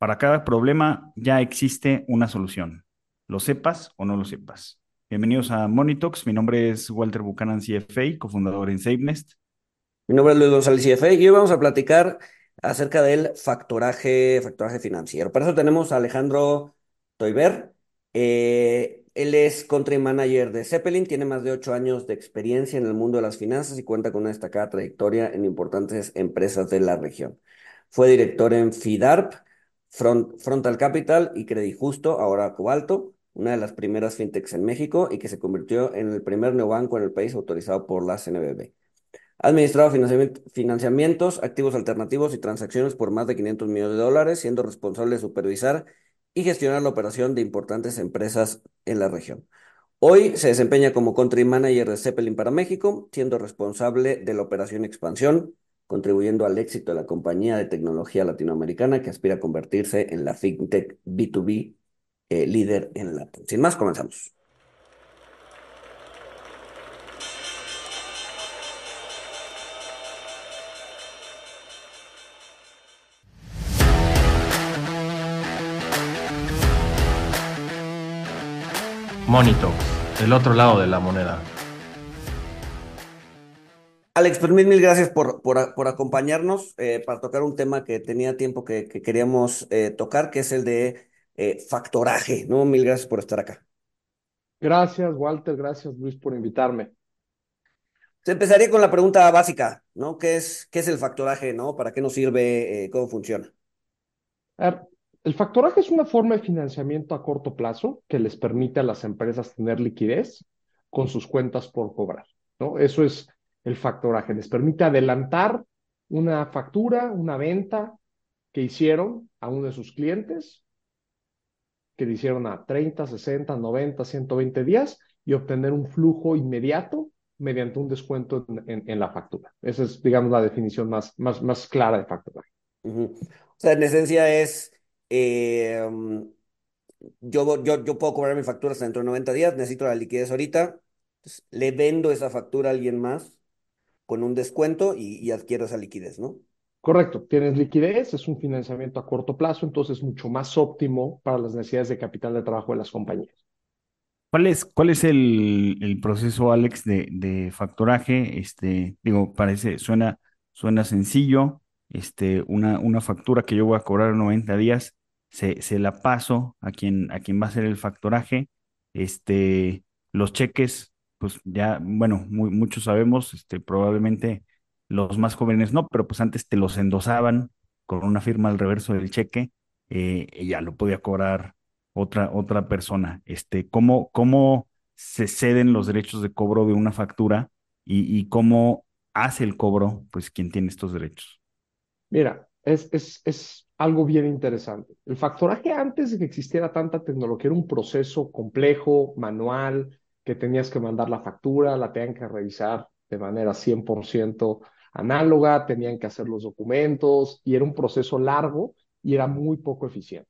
Para cada problema ya existe una solución, lo sepas o no lo sepas. Bienvenidos a Monitox, mi nombre es Walter Buchanan, CFA, cofundador en SafeNest. Mi nombre es Luis González, CFA, y hoy vamos a platicar acerca del factoraje, factoraje financiero. Para eso tenemos a Alejandro Toiber. Eh, él es country manager de Zeppelin, tiene más de ocho años de experiencia en el mundo de las finanzas y cuenta con una destacada trayectoria en importantes empresas de la región. Fue director en FIDARP, Frontal Capital y Credit Justo, ahora Cobalto, una de las primeras fintechs en México y que se convirtió en el primer neobanco en el país autorizado por la CNBB. Ha administrado financiamientos, activos alternativos y transacciones por más de 500 millones de dólares, siendo responsable de supervisar y gestionar la operación de importantes empresas en la región. Hoy se desempeña como country manager de Zeppelin para México, siendo responsable de la operación expansión, contribuyendo al éxito de la compañía de tecnología latinoamericana que aspira a convertirse en la fintech B2B eh, líder en la. Sin más, comenzamos. Monito, el otro lado de la moneda. Alex, pues mil, mil gracias por, por, acompañarnos eh, para tocar un tema que tenía tiempo que, queríamos eh, tocar, que es el de eh, factoraje, ¿no? Mil gracias por estar acá. Gracias, Walter, gracias, Luis, por invitarme. Se empezaría con la pregunta básica, ¿no? ¿Qué es, qué es el factoraje, ¿no? ¿Para qué nos sirve? ¿Cómo funciona? el factoraje es una forma de financiamiento a corto plazo que les permite a las empresas tener liquidez con sus cuentas por cobrar, ¿no? Eso es el factoraje. Les permite adelantar una factura, una venta que hicieron a uno de sus clientes, que le hicieron a 30, 60, 90, 120 días y obtener un flujo inmediato mediante un descuento en, la factura. Esa es, digamos, la definición más, más, más clara de factoraje. O sea, en esencia es, eh, yo, yo, yo puedo cobrar mi factura hasta dentro de 90 días, necesito la liquidez ahorita, le vendo esa factura a alguien más con un descuento y, adquiero esa liquidez, ¿no? Correcto, tienes liquidez, es un financiamiento a corto plazo, entonces es mucho más óptimo para las necesidades de capital de trabajo de las compañías. ¿Cuál es, cuál es el, proceso, Alex, de, de, factoraje? Este, digo, parece, suena, suena sencillo. Este, una, una factura que yo voy a cobrar en 90 días, se, se la paso a quien, a quien va a hacer el factoraje. Este, los cheques pues ya, bueno, muchos sabemos, este, probablemente los más jóvenes no, pero pues antes te los endosaban con una firma al reverso del cheque eh, y ya lo podía cobrar otra, otra persona. Este, ¿cómo, ¿Cómo se ceden los derechos de cobro de una factura y, cómo hace el cobro, pues, quien tiene estos derechos? Mira, es, es, es algo bien interesante. El factoraje antes de que existiera tanta tecnología era un proceso complejo, manual, que tenías que mandar la factura, la tenían que revisar de manera 100% análoga, tenían que hacer los documentos y era un proceso largo y era muy poco eficiente.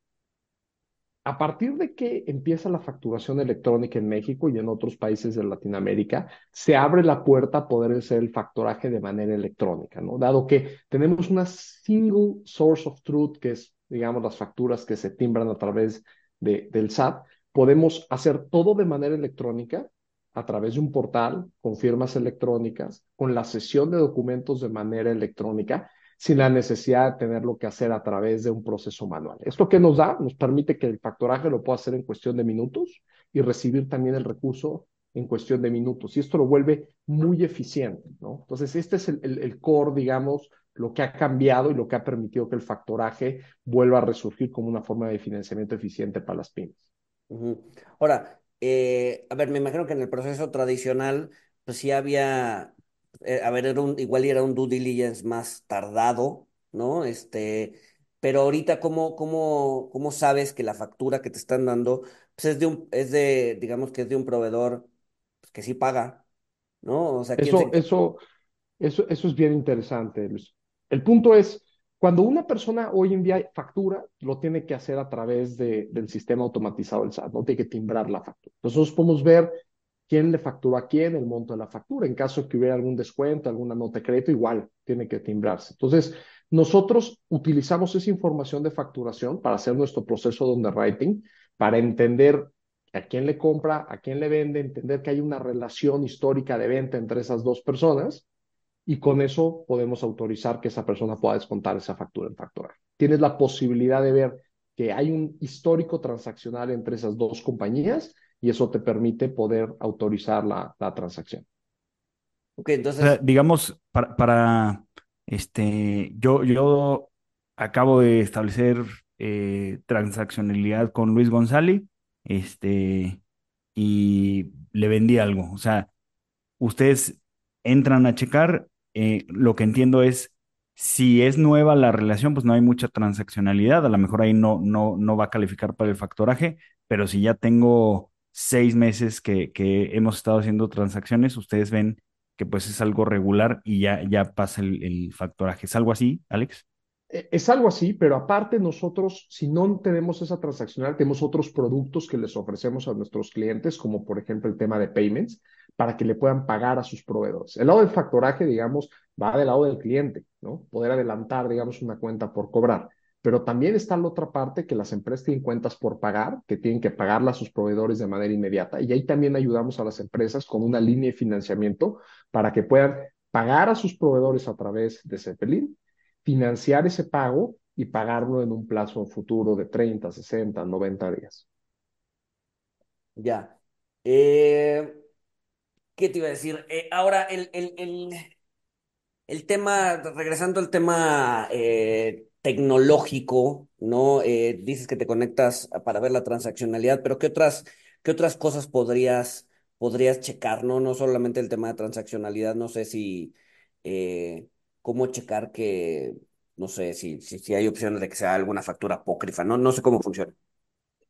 A partir de que empieza la facturación electrónica en México y en otros países de Latinoamérica, se abre la puerta a poder hacer el factoraje de manera electrónica. Dado que tenemos una single source of truth, que es, digamos, las facturas que se timbran a través de, del SAT, podemos hacer todo de manera electrónica a través de un portal con firmas electrónicas, con la sesión de documentos de manera electrónica, sin la necesidad de tenerlo que hacer a través de un proceso manual. Esto que nos da, nos permite que el factoraje lo pueda hacer en cuestión de minutos y recibir también el recurso en cuestión de minutos. Y esto lo vuelve muy eficiente, ¿no? Entonces, este es el, el core, digamos, lo que ha cambiado y lo que ha permitido que el factoraje vuelva a resurgir como una forma de financiamiento eficiente para las pymes. Ahora, eh, a ver, me imagino que en el proceso tradicional, pues sí había, eh, a ver, era un, igual era un due diligence más tardado, ¿no? Este, pero ahorita, ¿cómo, cómo, cómo sabes que la factura que te están dando, pues es de un, es de, digamos que es de un proveedor pues, que sí paga, ¿no? O sea, eso, eso, eso, eso es bien interesante, Luis. El punto es, cuando una persona hoy en día factura, lo tiene que hacer a través de, del sistema automatizado del SAT, no tiene que timbrar la factura. Nosotros podemos ver quién le facturó a quién, el monto de la factura. En caso que hubiera algún descuento, alguna nota de crédito, igual tiene que timbrarse. Entonces, Nosotros utilizamos esa información de facturación para hacer nuestro proceso de underwriting, para entender a quién le compra, a quién le vende, entender que hay una relación histórica de venta entre esas dos personas y con eso podemos autorizar que esa persona pueda descontar esa factura en factura. Tienes la posibilidad de ver que hay un histórico transaccional entre esas dos compañías y eso te permite poder autorizar la, la transacción. Ok, entonces... digamos, para, para, este, yo, yo acabo de establecer eh, transaccionalidad con Luis González, este, y le vendí algo. O sea, ustedes entran a checar, eh, lo que entiendo es, si es nueva la relación, pues no hay mucha transaccionalidad, a lo mejor ahí no, no, no va a calificar para el factoraje, pero si ya tengo seis meses que, que hemos estado haciendo transacciones, ustedes ven que pues es algo regular y ya, ya pasa el, el factoraje. ¿Es algo así, Alex? E, es algo así, pero aparte nosotros, si no tenemos esa transaccional, tenemos otros productos que les ofrecemos a nuestros clientes, como por ejemplo el tema de payments, para que le puedan pagar a sus proveedores. El lado del factoraje, digamos, va del lado del cliente, ¿no? Poder adelantar, digamos, una cuenta por cobrar. Pero también está la otra parte que las empresas tienen cuentas por pagar, que tienen que pagarla a sus proveedores de manera inmediata. Y ahí también ayudamos a las empresas con una línea de financiamiento para que puedan pagar a sus proveedores a través de Cepelin, financiar ese pago y pagarlo en un plazo futuro de 30, 60, 90 días. Ya. Eh, ¿qué te iba a decir? Eh, ahora, el, el, el, el, tema, regresando al tema eh, tecnológico, ¿no? Eh, dices que te conectas para ver la transaccionalidad, pero ¿qué otras, qué otras cosas podrías, podrías checar, ¿no? No solamente el tema de transaccionalidad, no sé si, cómo checar que, no sé, si, si, si hay opciones de que sea alguna factura apócrifa, ¿no? No sé cómo funciona.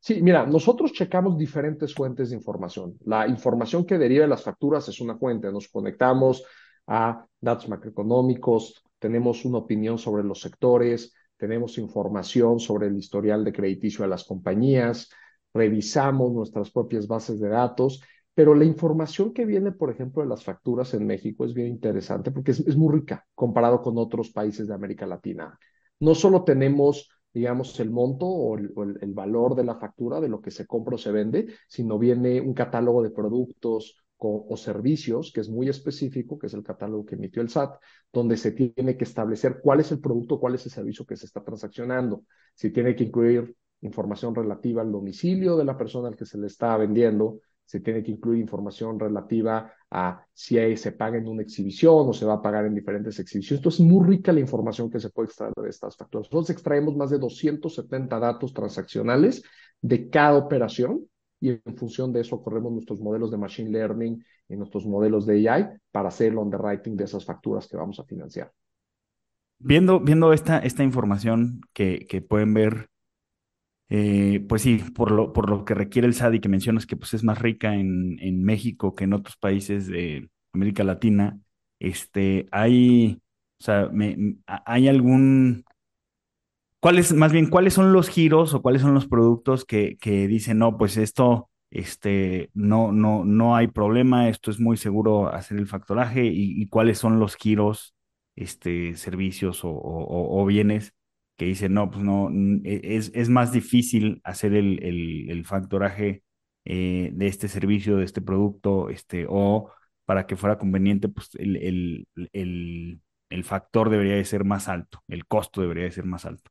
Sí, mira, nosotros checamos diferentes fuentes de información. La información que deriva de las facturas es una fuente. Nos conectamos a datos macroeconómicos, tenemos una opinión sobre los sectores, tenemos información sobre el historial de crediticio de las compañías, revisamos nuestras propias bases de datos, pero la información que viene, por ejemplo, de las facturas en México es bien interesante porque es, muy rica comparado con otros países de América Latina. No solo tenemos digamos, el monto o, el, el, valor de la factura de lo que se compra o se vende, sino viene un catálogo de productos, o servicios, que es muy específico, que es el catálogo que emitió el SAT, donde se tiene que establecer cuál es el producto, cuál es el servicio que se está transaccionando. Si tiene que incluir información relativa al domicilio de la persona al que se le está vendiendo, se tiene que incluir información relativa a si se paga en una exhibición o se va a pagar en diferentes exhibiciones. Entonces, es muy rica la información que se puede extraer de estas facturas. Nosotros extraemos más de 270 datos transaccionales de cada operación y en función de eso corremos nuestros modelos de Machine Learning y nuestros modelos de AI para hacer el underwriting de esas facturas que vamos a financiar. Viendo, viendo esta, esta información que, que pueden ver, eh, pues sí, por lo, por lo que requiere el SAD y que mencionas que pues es más rica en, en México que en otros países de América Latina, este, hay, o sea, ¿hay algún ¿Cuáles, más bien, cuáles son los giros o cuáles son los productos que, que dicen, no, pues esto, este, no, no, no hay problema, esto es muy seguro hacer el factoraje y, cuáles son los giros, este, servicios o, o, bienes que dicen, no, pues no, e, es, es más difícil hacer el, el, el factoraje eh, de este servicio, de este producto, este, o para que fuera conveniente, pues el, el, el factor debería de ser más alto, el costo debería de ser más alto.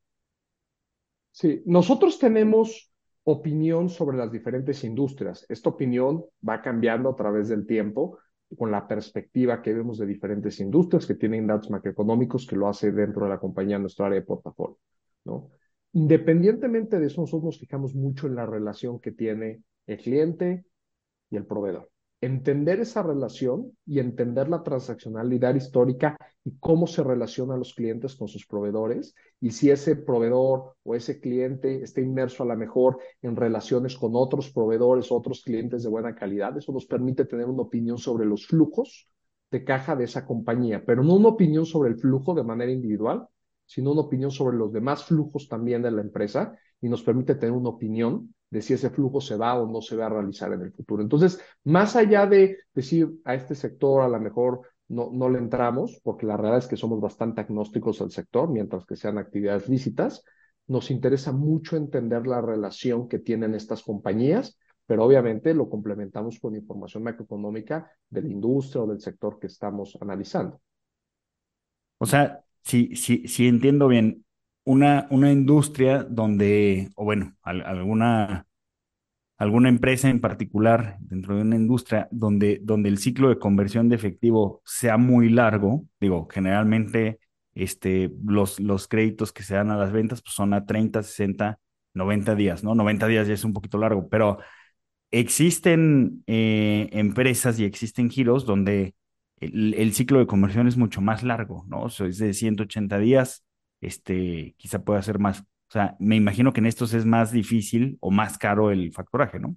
Sí, nosotros tenemos opinión sobre las diferentes industrias. Esta opinión va cambiando a través del tiempo con la perspectiva que vemos de diferentes industrias que tienen datos macroeconómicos que lo hace dentro de la compañía en nuestro área de portafolio. ¿no? Independientemente de eso, nosotros nos fijamos mucho en la relación que tiene el cliente y el proveedor entender esa relación y entender la transaccionalidad histórica y cómo se relacionan los clientes con sus proveedores. Y si ese proveedor o ese cliente está inmerso a lo mejor en relaciones con otros proveedores, otros clientes de buena calidad, eso nos permite tener una opinión sobre los flujos de caja de esa compañía, pero no una opinión sobre el flujo de manera individual, sino una opinión sobre los demás flujos también de la empresa y nos permite tener una opinión de si ese flujo se va o no se va a realizar en el futuro. Entonces, más allá de decir a este sector a lo mejor no, no le entramos porque la realidad es que somos bastante agnósticos al sector, mientras que sean actividades lícitas. Nos interesa mucho entender la relación que tienen estas compañías, pero obviamente lo complementamos con información macroeconómica de la industria o del sector que estamos analizando. O sea, si, si, si entiendo bien, una, una industria donde, o bueno, alguna alguna empresa en particular dentro de una industria donde, donde el ciclo de conversión de efectivo sea muy largo, digo, generalmente este, los, los créditos que se dan a las ventas pues son a 30, 60, 90 días, ¿no? 90 días ya es un poquito largo, pero existen eh, empresas y existen giros donde el, el, ciclo de conversión es mucho más largo, ¿no? O sea, es de 180 días, este, quizá pueda ser más. O sea, me imagino que en estos es más difícil o más caro el factoraje, ¿no?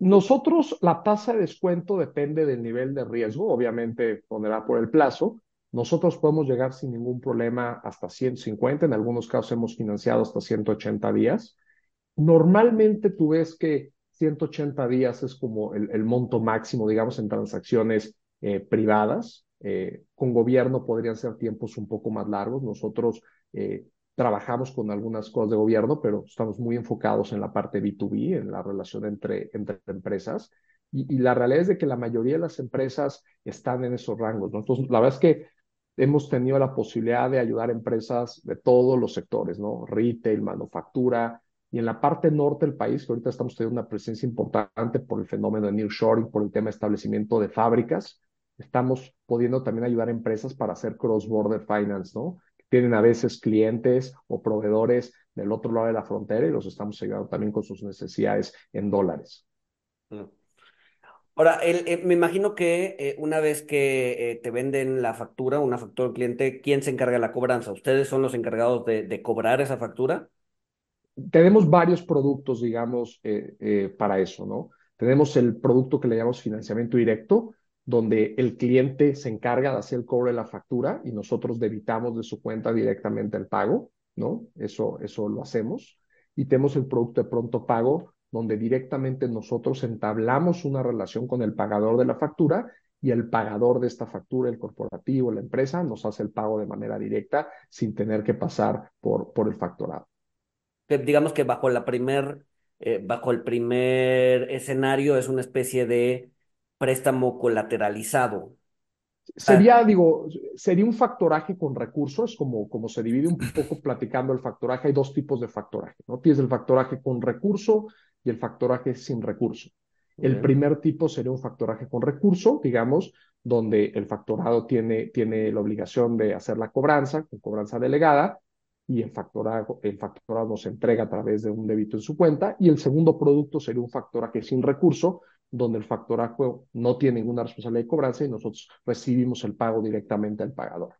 Nosotros, la tasa de descuento depende del nivel de riesgo, obviamente pondrá por el plazo. Nosotros podemos llegar sin ningún problema hasta 150, en algunos casos hemos financiado hasta 180 días. Normalmente tú ves que 180 días es como el, el monto máximo, digamos, en transacciones eh, privadas. Eh, con gobierno podrían ser tiempos un poco más largos. Nosotros eh, trabajamos con algunas cosas de gobierno, pero estamos muy enfocados en la parte B2B, en la relación entre, entre empresas. Y, la realidad es de que la mayoría de las empresas están en esos rangos. ¿no? Entonces, la verdad es que hemos tenido la posibilidad de ayudar a empresas de todos los sectores, ¿no? Retail, manufactura, y en la parte norte del país, que ahorita estamos teniendo una presencia importante por el fenómeno de nearshoring, por el tema de establecimiento de fábricas, estamos pudiendo también ayudar a empresas para hacer cross-border finance, ¿no? tienen a veces clientes o proveedores del otro lado de la frontera y los estamos ayudando también con sus necesidades en dólares. Mm. Ahora, el, eh, me imagino que eh, una vez que eh, te venden la factura, una factura al cliente, ¿quién se encarga de la cobranza? ¿Ustedes son los encargados de, de cobrar esa factura? Tenemos varios productos, digamos, para eso, ¿no? Tenemos el producto que le llamamos financiamiento directo, donde el cliente se encarga de hacer el cobro de la factura y nosotros debitamos de su cuenta directamente el pago, ¿no? Eso, eso lo hacemos. Y tenemos el producto de pronto pago, donde directamente nosotros entablamos una relación con el pagador de la factura y el pagador de esta factura, el corporativo, la empresa, nos hace el pago de manera directa sin tener que pasar por, por el factorado. Digamos que bajo primer, eh, bajo el primer escenario es una especie de préstamo colateralizado. Sería, ah. digo, sería un factoraje con recursos, como, como se divide un poco platicando el factoraje. Hay dos tipos de factoraje, ¿no? Tienes el factoraje con recurso y el factoraje sin recurso. El primer tipo sería un factoraje con recurso, digamos, donde el factorado tiene, tiene la obligación de hacer la cobranza, con cobranza delegada, y el factorado, el factorado nos entrega a través de un débito en su cuenta. Y el segundo producto sería un factoraje sin recurso, donde el factoraje no tiene ninguna responsabilidad de cobranza y nosotros recibimos el pago directamente al pagador.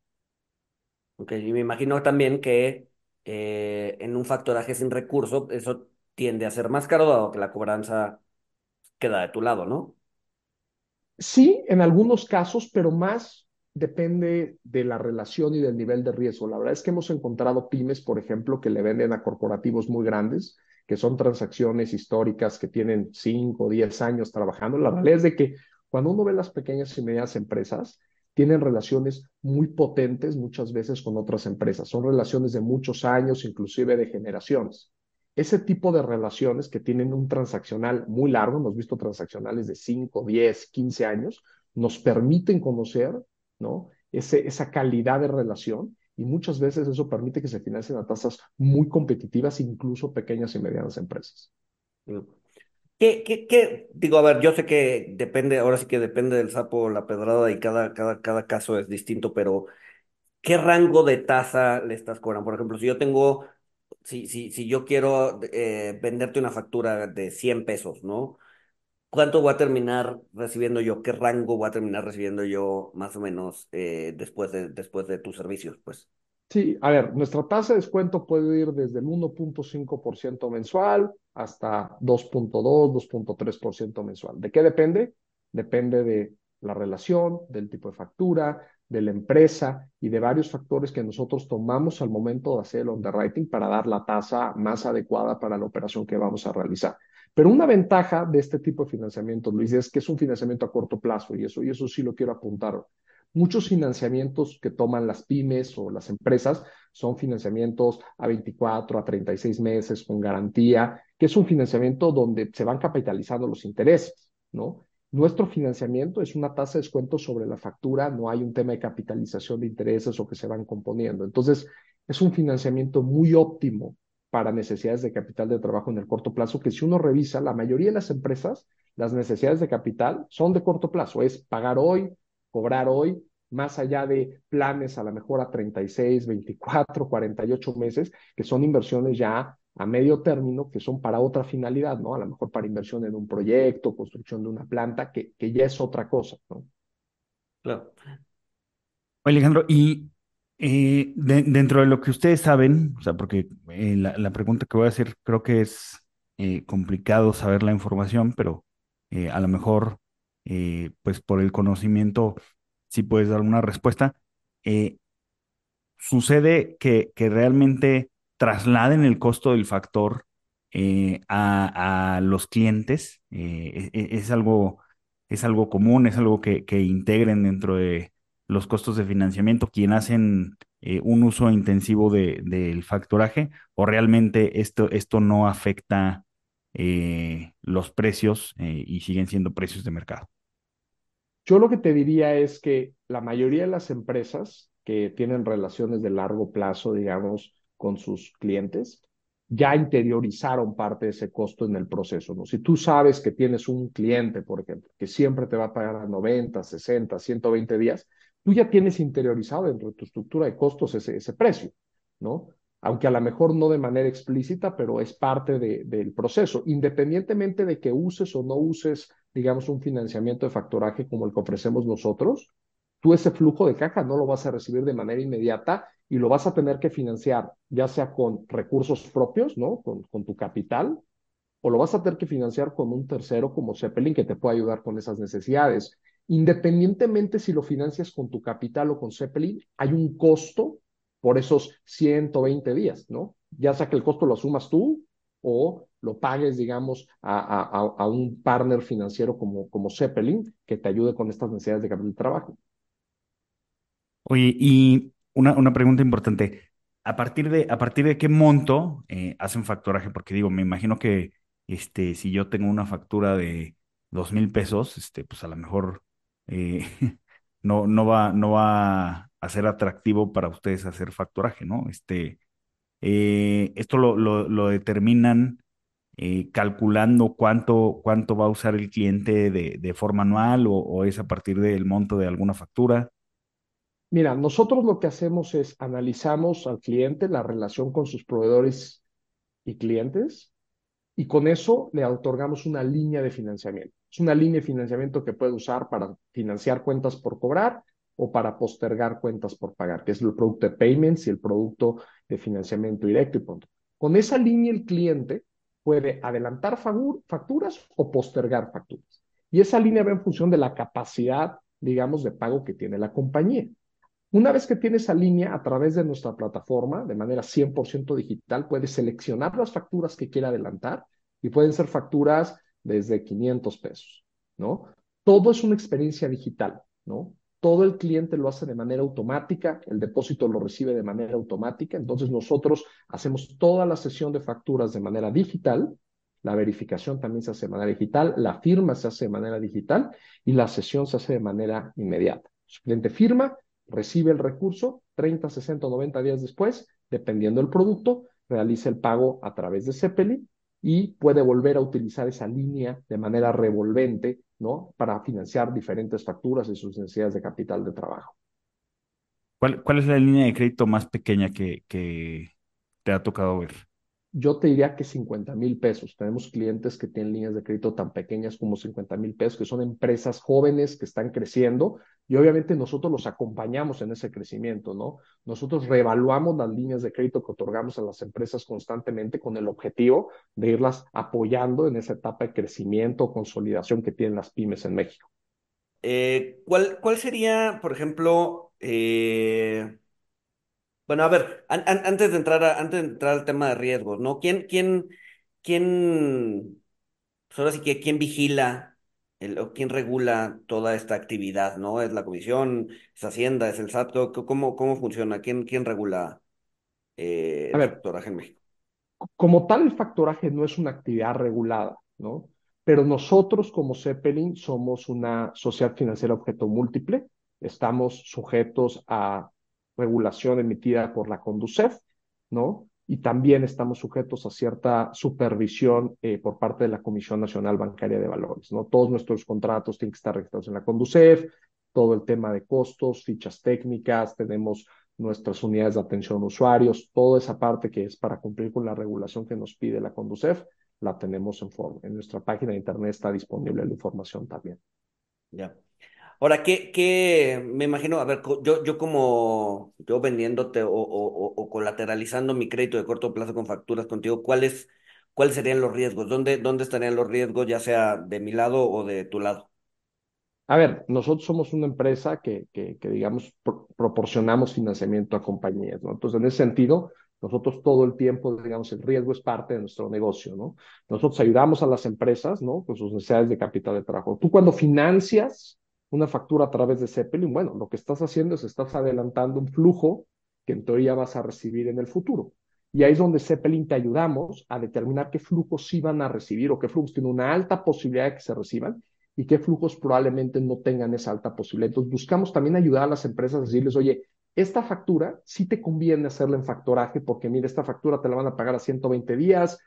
Ok, y me imagino también que eh, en un factoraje sin recurso, eso tiende a ser más caro dado que la cobranza queda de tu lado, ¿no? Sí, en algunos casos, pero más depende de la relación y del nivel de riesgo. La verdad es que hemos encontrado pymes, por ejemplo, que le venden a corporativos muy grandes que son transacciones históricas que tienen 5 o 10 años trabajando. La realidad es de que cuando uno ve las pequeñas y medianas empresas, tienen relaciones muy potentes muchas veces con otras empresas. Son relaciones de muchos años, inclusive de generaciones. Ese tipo de relaciones que tienen un transaccional muy largo, hemos visto transaccionales de 5, 10, 15 años, nos permiten conocer ¿no? Esa calidad de relación y muchas veces eso permite que se financien a tasas muy competitivas, incluso pequeñas y medianas empresas. Mm. ¿Qué, qué, qué? Digo, a ver, yo sé que depende, ahora sí que depende del sapo la pedrada y cada, cada, cada caso es distinto, pero ¿qué rango de tasa le estás cobrando? Por ejemplo, si yo tengo, si, si, si yo quiero eh, venderte una factura de 100 pesos, ¿no? ¿Cuánto voy a terminar recibiendo yo? ¿Qué rango voy a terminar recibiendo yo más o menos eh, después, de, después de tus servicios? Pues. Sí, a ver, nuestra tasa de descuento puede ir desde el 1.5% mensual hasta 2.2, 2.3% mensual. ¿De qué depende? Depende de la relación, del tipo de factura, de la empresa y de varios factores que nosotros tomamos al momento de hacer el underwriting para dar la tasa más adecuada para la operación que vamos a realizar. Pero una ventaja de este tipo de financiamiento, Luis, es que es un financiamiento a corto plazo y eso, y eso sí lo quiero apuntar. Muchos financiamientos que toman las pymes o las empresas son financiamientos a 24, a 36 meses con garantía, que es un financiamiento donde se van capitalizando los intereses, ¿no? Nuestro financiamiento es una tasa de descuento sobre la factura, no hay un tema de capitalización de intereses o que se van componiendo. Entonces, es un financiamiento muy óptimo para necesidades de capital de trabajo en el corto plazo, que si uno revisa, la mayoría de las empresas, las necesidades de capital son de corto plazo, es pagar hoy, cobrar hoy, más allá de planes a lo mejor a 36, 24, 48 meses, que son inversiones ya a medio término que son para otra finalidad, ¿no? A lo mejor para inversión en un proyecto, construcción de una planta, que, que ya es otra cosa, ¿no? Claro. Alejandro, y eh, dentro de lo que ustedes saben, o sea, porque eh, la, pregunta que voy a hacer creo que es eh, complicado saber la información, pero a lo mejor, pues por el conocimiento, sí puedes dar una respuesta. sucede que, realmente trasladen el costo del factor a, los clientes. E, e, es, algo, es algo común, es algo que integren dentro de los costos de financiamiento, quien hacen eh, un uso intensivo del factoraje o realmente esto, esto no afecta eh, los precios eh, y siguen siendo precios de mercado? Yo lo que te diría es que la mayoría de las empresas que tienen relaciones de largo plazo, digamos, con sus clientes, ya interiorizaron parte de ese costo en el proceso. ¿no? Si tú sabes que tienes un cliente, por ejemplo, que siempre te va a pagar a 90, 60, 120 días, tú ya tienes interiorizado dentro de tu estructura de costos ese, ese precio, ¿no? Aunque a lo mejor no de manera explícita, pero es parte de, del proceso, independientemente de que uses o no uses, digamos, un financiamiento de factoraje como el que ofrecemos nosotros, tú ese flujo de caja no lo vas a recibir de manera inmediata y lo vas a tener que financiar, ya sea con recursos propios, ¿no? Con, con tu capital, o lo vas a tener que financiar con un tercero como Zeppelin que te pueda ayudar con esas necesidades. Independientemente si lo financias con tu capital o con Zeppelin, hay un costo por esos 120 días, ¿no? Ya sea que el costo lo asumas tú o lo pagues, digamos, a, a, un partner financiero como, como Zeppelin que te ayude con estas necesidades de capital de trabajo. Oye, y una, una pregunta importante. ¿A partir de, a partir de qué monto eh, hacen factoraje? Porque digo, me imagino que este, si yo tengo una factura de dos mil pesos, este, pues a lo mejor eh, no, no, va, no va a ser atractivo para ustedes hacer factoraje, ¿no? Este, eh, esto lo, lo, determinan eh, calculando cuánto, cuánto va a usar el cliente de, de forma anual o, o, es a partir del monto de alguna factura. Mira, nosotros lo que hacemos es analizamos al cliente, la relación con sus proveedores y clientes, y con eso le otorgamos una línea de financiamiento. Es una línea de financiamiento que puede usar para financiar cuentas por cobrar o para postergar cuentas por pagar, que es el producto de payments y el producto de financiamiento directo y punto. Con esa línea el cliente puede adelantar facturas o postergar facturas. Y esa línea va en función de la capacidad, digamos, de pago que tiene la compañía. Una vez que tiene esa línea a través de nuestra plataforma, de manera 100% digital, puede seleccionar las facturas que quiera adelantar y pueden ser facturas desde 500 pesos, ¿no? Todo es una experiencia digital, ¿no? Todo el cliente lo hace de manera automática, el depósito lo recibe de manera automática, entonces nosotros hacemos toda la sesión de facturas de manera digital, la verificación también se hace de manera digital, la firma se hace de manera digital y la sesión se hace de manera inmediata. El cliente firma, recibe el recurso, 30, 60 o 90 días después, dependiendo del producto, realiza el pago a través de Zeppelin y puede volver a utilizar esa línea de manera revolvente, ¿no? Para financiar diferentes facturas y sus necesidades de capital de trabajo. ¿Cuál, cuál es la línea de crédito más pequeña que, que te ha tocado ver? Yo te diría que 50 mil pesos. Tenemos clientes que tienen líneas de crédito tan pequeñas como 50 mil pesos, que son empresas jóvenes que están creciendo y obviamente nosotros los acompañamos en ese crecimiento, ¿no? Nosotros reevaluamos las líneas de crédito que otorgamos a las empresas constantemente con el objetivo de irlas apoyando en esa etapa de crecimiento consolidación que tienen las pymes en México. Eh, ¿cuál, ¿Cuál sería, por ejemplo, Eh, bueno, a ver, an- an- antes de entrar a- antes de entrar al tema de riesgos, ¿no? ¿Quién, quién, quién, pues ahora sí que quién vigila el, o quién regula toda esta actividad, ¿no? ¿Es la comisión, es Hacienda, es el SAT? ¿Cómo, cómo funciona? ¿Quién, quién regula eh, A el ver, factoraje en México? como tal, el factoraje no es una actividad regulada, ¿no? Pero nosotros como Zeppelin somos una sociedad financiera objeto múltiple, estamos sujetos a regulación emitida por la Conducef, ¿no? Y también estamos sujetos a cierta supervisión eh, por parte de la Comisión Nacional Bancaria de Valores, ¿no? Todos nuestros contratos tienen que estar registrados en la Conducef, todo el tema de costos, fichas técnicas, tenemos nuestras unidades de atención a usuarios, toda esa parte que es para cumplir con la regulación que nos pide la Conducef, la tenemos en forma. En nuestra página de internet está disponible la información también. Ya. Ahora, ¿qué, qué, me imagino, a ver, yo, yo como, yo vendiéndote o, o, colateralizando mi crédito de corto plazo con facturas contigo, ¿cuáles, cuáles serían los riesgos? ¿Dónde, dónde estarían los riesgos, ya sea de mi lado o de tu lado? A ver, nosotros somos una empresa que, que, digamos, pro- proporcionamos financiamiento a compañías, ¿no? Entonces, en ese sentido, nosotros todo el tiempo, digamos, el riesgo es parte de nuestro negocio, ¿no? Nosotros ayudamos a las empresas, ¿no? Con sus necesidades de capital de trabajo. Tú cuando financias una factura a través de Zeppelin, bueno, lo que estás haciendo es estás adelantando un flujo que en teoría vas a recibir en el futuro. Y ahí es donde Zeppelin te ayudamos a determinar qué flujos sí van a recibir o qué flujos tienen una alta posibilidad de que se reciban y qué flujos probablemente no tengan esa alta posibilidad. Entonces, buscamos también ayudar a las empresas a decirles, oye, esta factura sí te conviene hacerla en factoraje porque, mira, esta factura te la van a pagar a 120 días,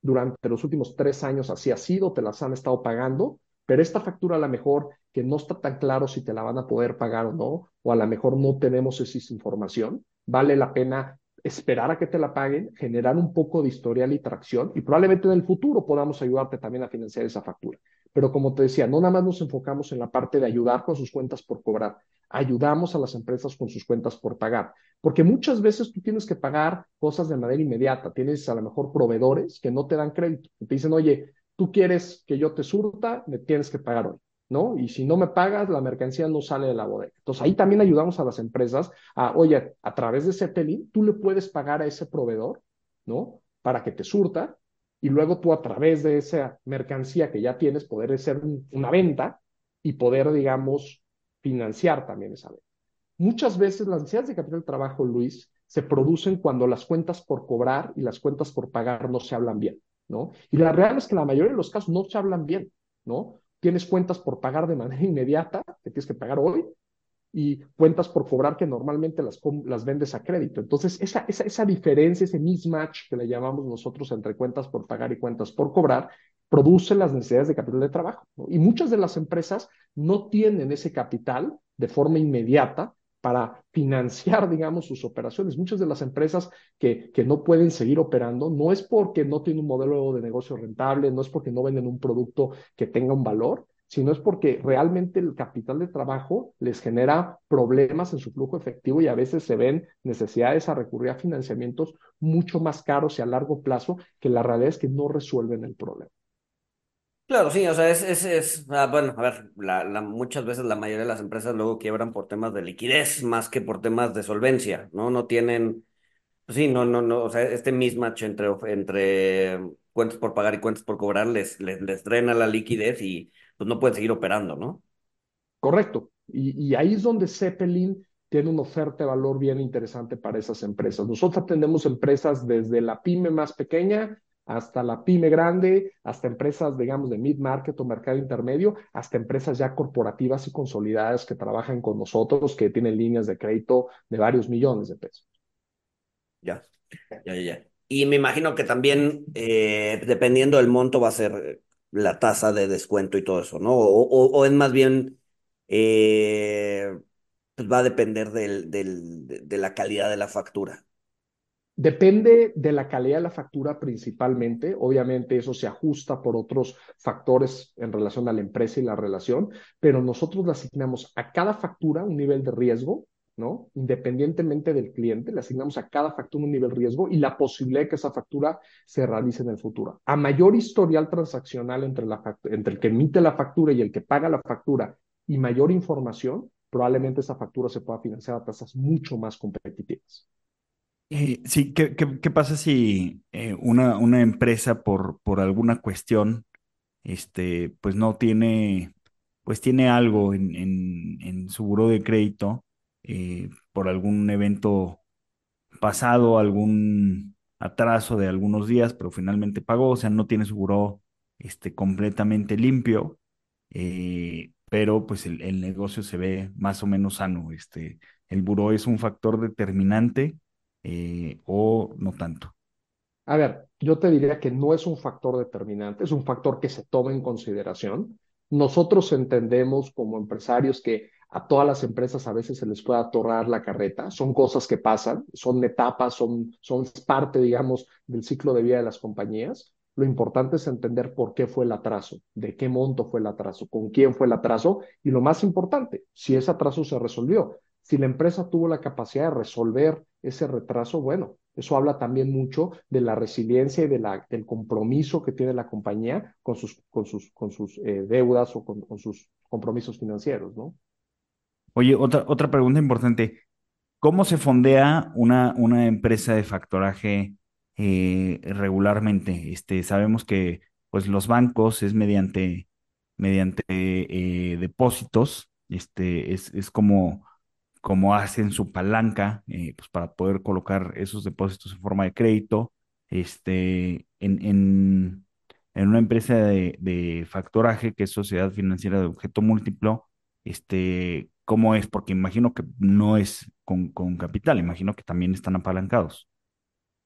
durante los últimos tres años así ha sido, te las han estado pagando, pero esta factura a lo mejor que no está tan claro si te la van a poder pagar o no, o a lo mejor no tenemos esa información, vale la pena esperar a que te la paguen, generar un poco de historial y tracción y probablemente en el futuro podamos ayudarte también a financiar esa factura. Pero como te decía, no nada más nos enfocamos en la parte de ayudar con sus cuentas por cobrar, ayudamos a las empresas con sus cuentas por pagar, porque muchas veces tú tienes que pagar cosas de manera inmediata, tienes a lo mejor proveedores que no te dan crédito, te dicen, oye, tú quieres que yo te surta, me tienes que pagar hoy. ¿no? Y si no me pagas, la mercancía no sale de la bodega. Entonces ahí también ayudamos a las empresas a, oye, a través de Zeppelin, tú le puedes pagar a ese proveedor, ¿no? Para que te surta y luego tú a través de esa mercancía que ya tienes, poder hacer un, una venta y poder, digamos, financiar también esa venta. Muchas veces las necesidades de capital de trabajo, Luis, se producen cuando las cuentas por cobrar y las cuentas por pagar no se hablan bien, ¿no? Y la realidad es que la mayoría de los casos no se hablan bien, ¿no? Tienes cuentas por pagar de manera inmediata, que tienes que pagar hoy, y cuentas por cobrar que normalmente las, las vendes a crédito. Entonces, esa, esa, esa diferencia, ese mismatch que le llamamos nosotros entre cuentas por pagar y cuentas por cobrar, produce las necesidades de capital de trabajo. Y muchas de las empresas no tienen ese capital de forma inmediata para financiar, digamos, sus operaciones. Muchas de las empresas que, que no pueden seguir operando no es porque no tienen un modelo de negocio rentable, no es porque no venden un producto que tenga un valor, sino es porque realmente el capital de trabajo les genera problemas en su flujo efectivo y a veces se ven necesidades a recurrir a financiamientos mucho más caros y a largo plazo que la realidad es que no resuelven el problema. Claro, sí, o sea, es, es, es ah, bueno, a ver, la, la, muchas veces la mayoría de las empresas luego quiebran por temas de liquidez más que por temas de solvencia, ¿no? No tienen, pues sí, no, no, no, o sea, este mismatch entre, entre cuentas por pagar y cuentas por cobrar les, les, les drena la liquidez y pues no pueden seguir operando, ¿no? Correcto. Y, y ahí es donde Zeppelin tiene una oferta de valor bien interesante para esas empresas. Nosotros atendemos empresas desde la pyme más pequeña hasta la pyme grande, hasta empresas, digamos, de mid-market o mercado intermedio, hasta empresas ya corporativas y consolidadas que trabajan con nosotros, que tienen líneas de crédito de varios millones de pesos. Ya, ya, ya. Y me imagino que también, eh, dependiendo del monto, va a ser la tasa de descuento y todo eso, ¿no? O, es más bien, eh, pues va a depender del, de la calidad de la factura. Depende de la calidad de la factura principalmente. Obviamente eso se ajusta por otros factores en relación a la empresa y la relación, pero nosotros le asignamos a cada factura un nivel de riesgo, ¿no? Independientemente del cliente, le asignamos a cada factura un nivel de riesgo y la posibilidad de que esa factura se realice en el futuro. A mayor historial transaccional entre, la entre el que emite la factura y el que paga la factura y mayor información, probablemente esa factura se pueda financiar a tasas mucho más competitivas. Eh, sí, ¿qué, qué, pasa si eh, una, una empresa por, por alguna cuestión, este, pues no tiene, pues tiene algo en, en, su buró de crédito eh, por algún evento pasado, algún atraso de algunos días, pero finalmente pagó, o sea, no tiene su buró este, completamente limpio, pero pues el, el negocio se ve más o menos sano. Este, el buró es un factor determinante eh, o no tanto. A ver, yo te diría que no es un factor determinante, es un factor que se toma en consideración. Nosotros entendemos como empresarios que a todas las empresas a veces se les puede atorrar la carreta, son cosas que pasan, son etapas, son, son parte, digamos, del ciclo de vida de las compañías. Lo importante es entender por qué fue el atraso, de qué monto fue el atraso, con quién fue el atraso y lo más importante, si ese atraso se resolvió. Si la empresa tuvo la capacidad de resolver ese retraso, bueno, eso habla también mucho de la resiliencia y de la, del compromiso que tiene la compañía con sus, con sus, con sus eh, deudas o con, sus compromisos financieros, ¿no? Oye, otra, otra pregunta importante. ¿Cómo se fondea una, una empresa de factoraje eh, regularmente? Este, sabemos que pues, los bancos es mediante, mediante eh, depósitos, este, es, es como cómo hacen su palanca eh, pues para poder colocar esos depósitos en forma de crédito. Este, en, en, en una empresa de, de, factoraje, que es sociedad financiera de objeto múltiplo, este, ¿cómo es? Porque imagino que no es con, con capital, imagino que también están apalancados.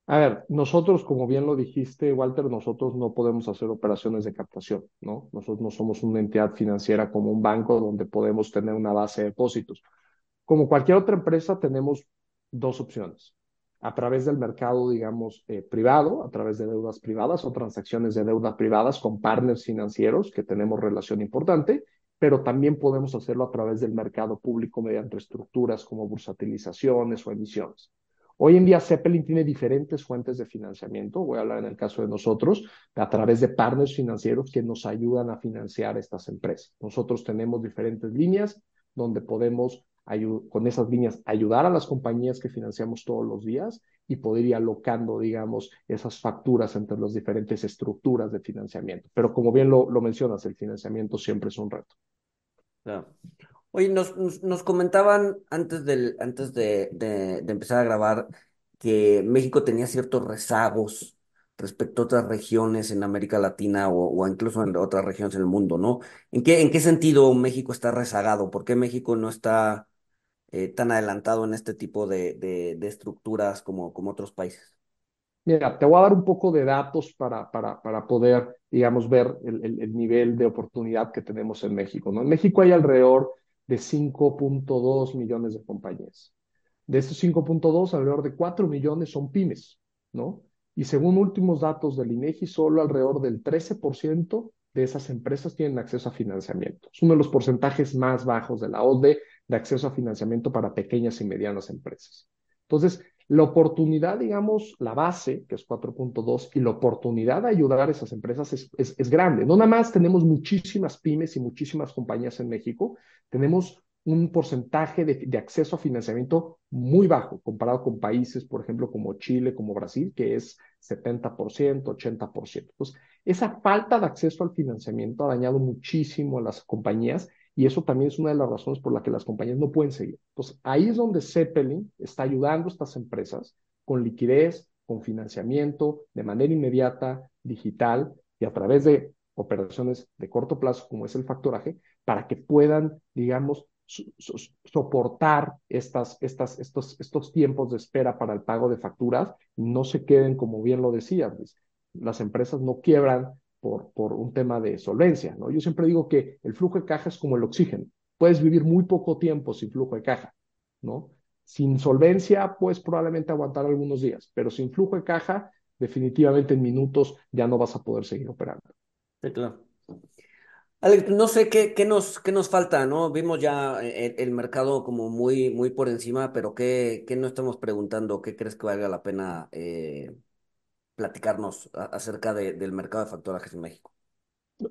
A ver, nosotros, como bien lo dijiste, Walter, nosotros no podemos hacer operaciones de captación, ¿no? Nosotros no somos una entidad financiera como un banco donde podemos tener una base de depósitos. Como cualquier otra empresa, tenemos dos opciones. A través del mercado, digamos, eh, privado, a través de deudas privadas o transacciones de deuda privadas con partners financieros que tenemos relación importante, pero también podemos hacerlo a través del mercado público mediante estructuras como bursatilizaciones o emisiones. Hoy en día Zeppelin tiene diferentes fuentes de financiamiento, voy a hablar en el caso de nosotros, a través de partners financieros que nos ayudan a financiar estas empresas. Nosotros tenemos diferentes líneas donde podemos con esas líneas ayudar a las compañías que financiamos todos los días y poder ir alocando, digamos, esas facturas entre las diferentes estructuras de financiamiento. Pero como bien lo, mencionas, el financiamiento siempre es un reto. Claro. Oye, nos, comentaban antes, del, antes de, de, empezar a grabar que México tenía ciertos rezagos respecto a otras regiones en América Latina o, o, incluso en otras regiones en el mundo, ¿no? ¿En qué, ¿En qué sentido México está rezagado? ¿Por qué México no está eh, tan adelantado en este tipo de, de, estructuras como, como otros países? Mira, te voy a dar un poco de datos para, para, para poder, digamos, ver el, el, el, nivel de oportunidad que tenemos en México. ¿no? En México hay alrededor de 5.2 millones de compañías. De estos 5.2, alrededor de 4 millones son pymes, ¿no? Y según últimos datos del INEGI, solo alrededor del 13% de esas empresas tienen acceso a financiamiento. Es uno de los porcentajes más bajos de la OCDE de acceso a financiamiento para pequeñas y medianas empresas. Entonces, la oportunidad, digamos, la base, que es 4.2, y la oportunidad de ayudar a esas empresas es, es, es, grande. No nada más tenemos muchísimas pymes y muchísimas compañías en México, tenemos un porcentaje de, de, acceso a financiamiento muy bajo comparado con países, por ejemplo, como Chile, como Brasil, que es 70%, 80%. Entonces, esa falta de acceso al financiamiento ha dañado muchísimo a las compañías y eso también es una de las razones por las que las compañías no pueden seguir. Entonces, ahí es donde Zeppelin está ayudando a estas empresas con liquidez, con financiamiento, de manera inmediata, digital y a través de operaciones de corto plazo, como es el factoraje, para que puedan, digamos, so so soportar estas, estos, estos tiempos de espera para el pago de facturas no se queden, como bien lo decías, las empresas no quiebran por, por un tema de solvencia, ¿no? Yo siempre digo que el flujo de caja es como el oxígeno. Puedes vivir muy poco tiempo sin flujo de caja, ¿no? Sin solvencia, puedes probablemente aguantar algunos días, pero sin flujo de caja, definitivamente en minutos ya no vas a poder seguir operando. Sí, claro. Alex, no sé qué, qué, nos, qué nos falta, ¿no? Vimos ya el, el, mercado como muy, muy por encima, pero ¿qué, qué no estamos preguntando? ¿Qué crees que valga la pena eh, platicarnos acerca de, del mercado de factorajes en México?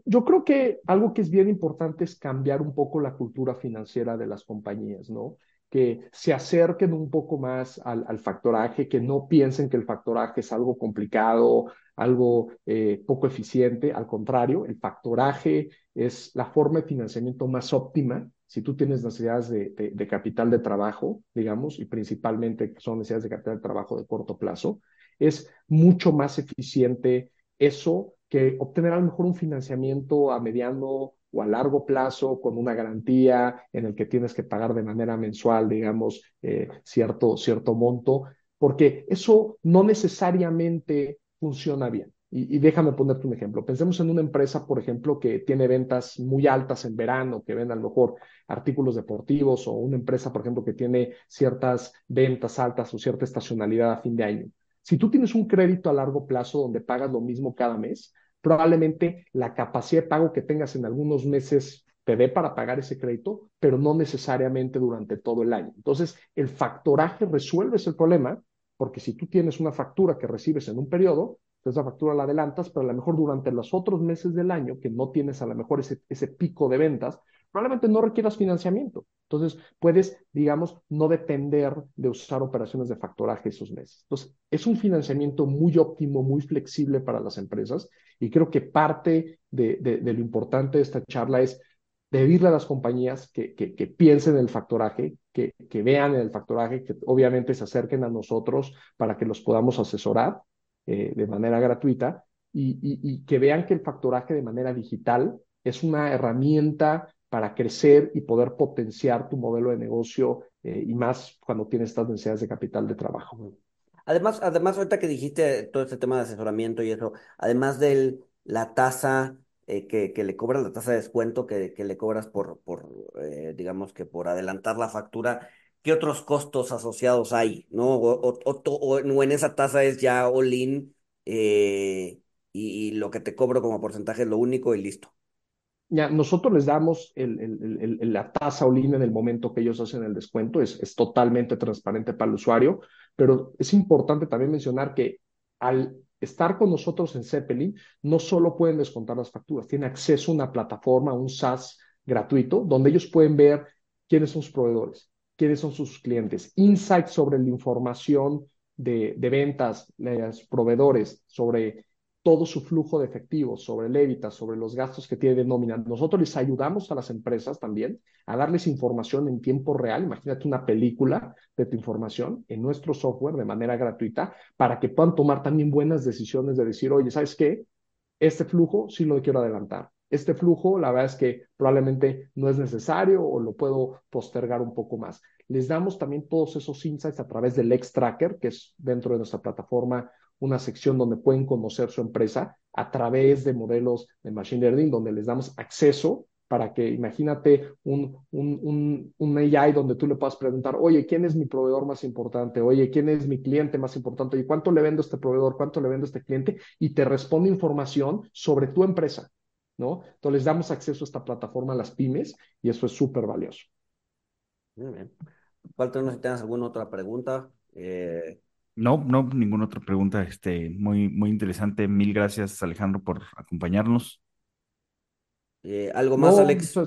Yo creo que algo que es bien importante es cambiar un poco la cultura financiera de las compañías, ¿no? Que se acerquen un poco más al, al factoraje, que no piensen que el factoraje es algo complicado, algo eh, poco eficiente. Al contrario, el factoraje es la forma de financiamiento más óptima si tú tienes necesidades de, de, de, capital de trabajo, digamos, y principalmente son necesidades de capital de trabajo de corto plazo, es mucho más eficiente eso que obtener a lo mejor un financiamiento a mediano o a largo plazo con una garantía en el que tienes que pagar de manera mensual, digamos, eh, cierto, cierto monto, porque eso no necesariamente funciona bien. Y, déjame ponerte un ejemplo. Pensemos en una empresa, por ejemplo, que tiene ventas muy altas en verano, que vende a lo mejor artículos deportivos, o una empresa, por ejemplo, que tiene ciertas ventas altas o cierta estacionalidad a fin de año. Si tú tienes un crédito a largo plazo donde pagas lo mismo cada mes, probablemente la capacidad de pago que tengas en algunos meses te dé para pagar ese crédito, pero no necesariamente durante todo el año. Entonces, el factoraje resuelve ese problema, porque si tú tienes una factura que recibes en un periodo, entonces la factura la adelantas, pero a lo mejor durante los otros meses del año, que no tienes a lo mejor ese, ese pico de ventas, probablemente no requieras financiamiento. Entonces, puedes, digamos, no depender de usar operaciones de factoraje esos meses. Entonces, es un financiamiento muy óptimo, muy flexible para las empresas y creo que parte de, de, lo importante de esta charla es pedirle a las compañías que, que, piensen en el factoraje, que, que, vean en el factoraje, que obviamente se acerquen a nosotros para que los podamos asesorar eh, de manera gratuita y, y que vean que el factoraje de manera digital es una herramienta para crecer y poder potenciar tu modelo de negocio eh, y más cuando tienes estas necesidades de capital de trabajo. Además, además, ahorita que dijiste todo este tema de asesoramiento y eso, además de la tasa eh, que, le cobras, la tasa de descuento que, le cobras por, por eh, digamos que por adelantar la factura, ¿qué otros costos asociados hay? ¿No? O, o, o, o en esa tasa es ya all-in y, y lo que te cobro como porcentaje es lo único y listo nosotros les damos la tasa o línea en el momento que ellos hacen el descuento, es, es totalmente transparente para el usuario, pero es importante también mencionar que al estar con nosotros en Zeppelin, no solo pueden descontar las facturas, tienen acceso a una plataforma, un SaaS gratuito, donde ellos pueden ver quiénes son sus proveedores, quiénes son sus clientes, insights sobre la información de, de ventas, los proveedores, sobre todo su flujo de efectivo, sobre el EBITDA, sobre los gastos que tiene de nómina. Nosotros les ayudamos a las empresas también a darles información en tiempo real. Imagínate una película de tu información en nuestro software de manera gratuita para que puedan tomar también buenas decisiones de decir, oye, ¿sabes qué? Este flujo sí lo quiero adelantar. Este flujo, la verdad es que probablemente no es necesario o lo puedo postergar un poco más. Les damos también todos esos insights a través del X-Tracker, que es dentro de nuestra plataforma una sección donde pueden conocer su empresa a través de modelos de Machine Learning, donde les damos acceso para que imagínate un, un, un, un, AI donde tú le puedas preguntar, oye, ¿quién es mi proveedor más importante? Oye, ¿quién es mi cliente más importante? ¿Y cuánto le vendo a este proveedor? ¿Cuánto le vendo a este cliente? Y te responde información sobre tu empresa, ¿no? Entonces les damos acceso a esta plataforma a las pymes y eso es súper valioso. Muy bien. Walter, no si tienes alguna otra pregunta. Eh, no, no, ninguna otra pregunta. Este, muy, muy interesante. Mil gracias, Alejandro, por acompañarnos. Eh, ¿Algo más, no, Alex?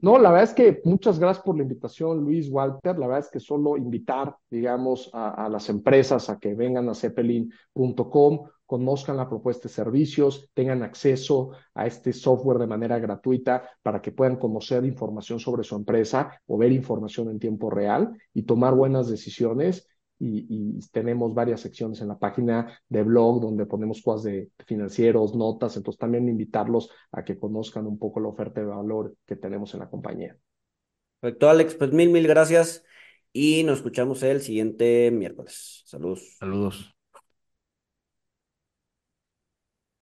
No, la verdad es que muchas gracias por la invitación, Luis, Walter. La verdad es que solo invitar, digamos, a, a las empresas a que vengan a zeppelin.com, conozcan la propuesta de servicios, tengan acceso a este software de manera gratuita para que puedan conocer información sobre su empresa o ver información en tiempo real y tomar buenas decisiones y, y, tenemos varias secciones en la página de blog donde ponemos cosas de financieros, notas, entonces también invitarlos a que conozcan un poco la oferta de valor que tenemos en la compañía. Perfecto, Alex, pues mil, mil gracias y nos escuchamos el siguiente miércoles. Saludos. Saludos.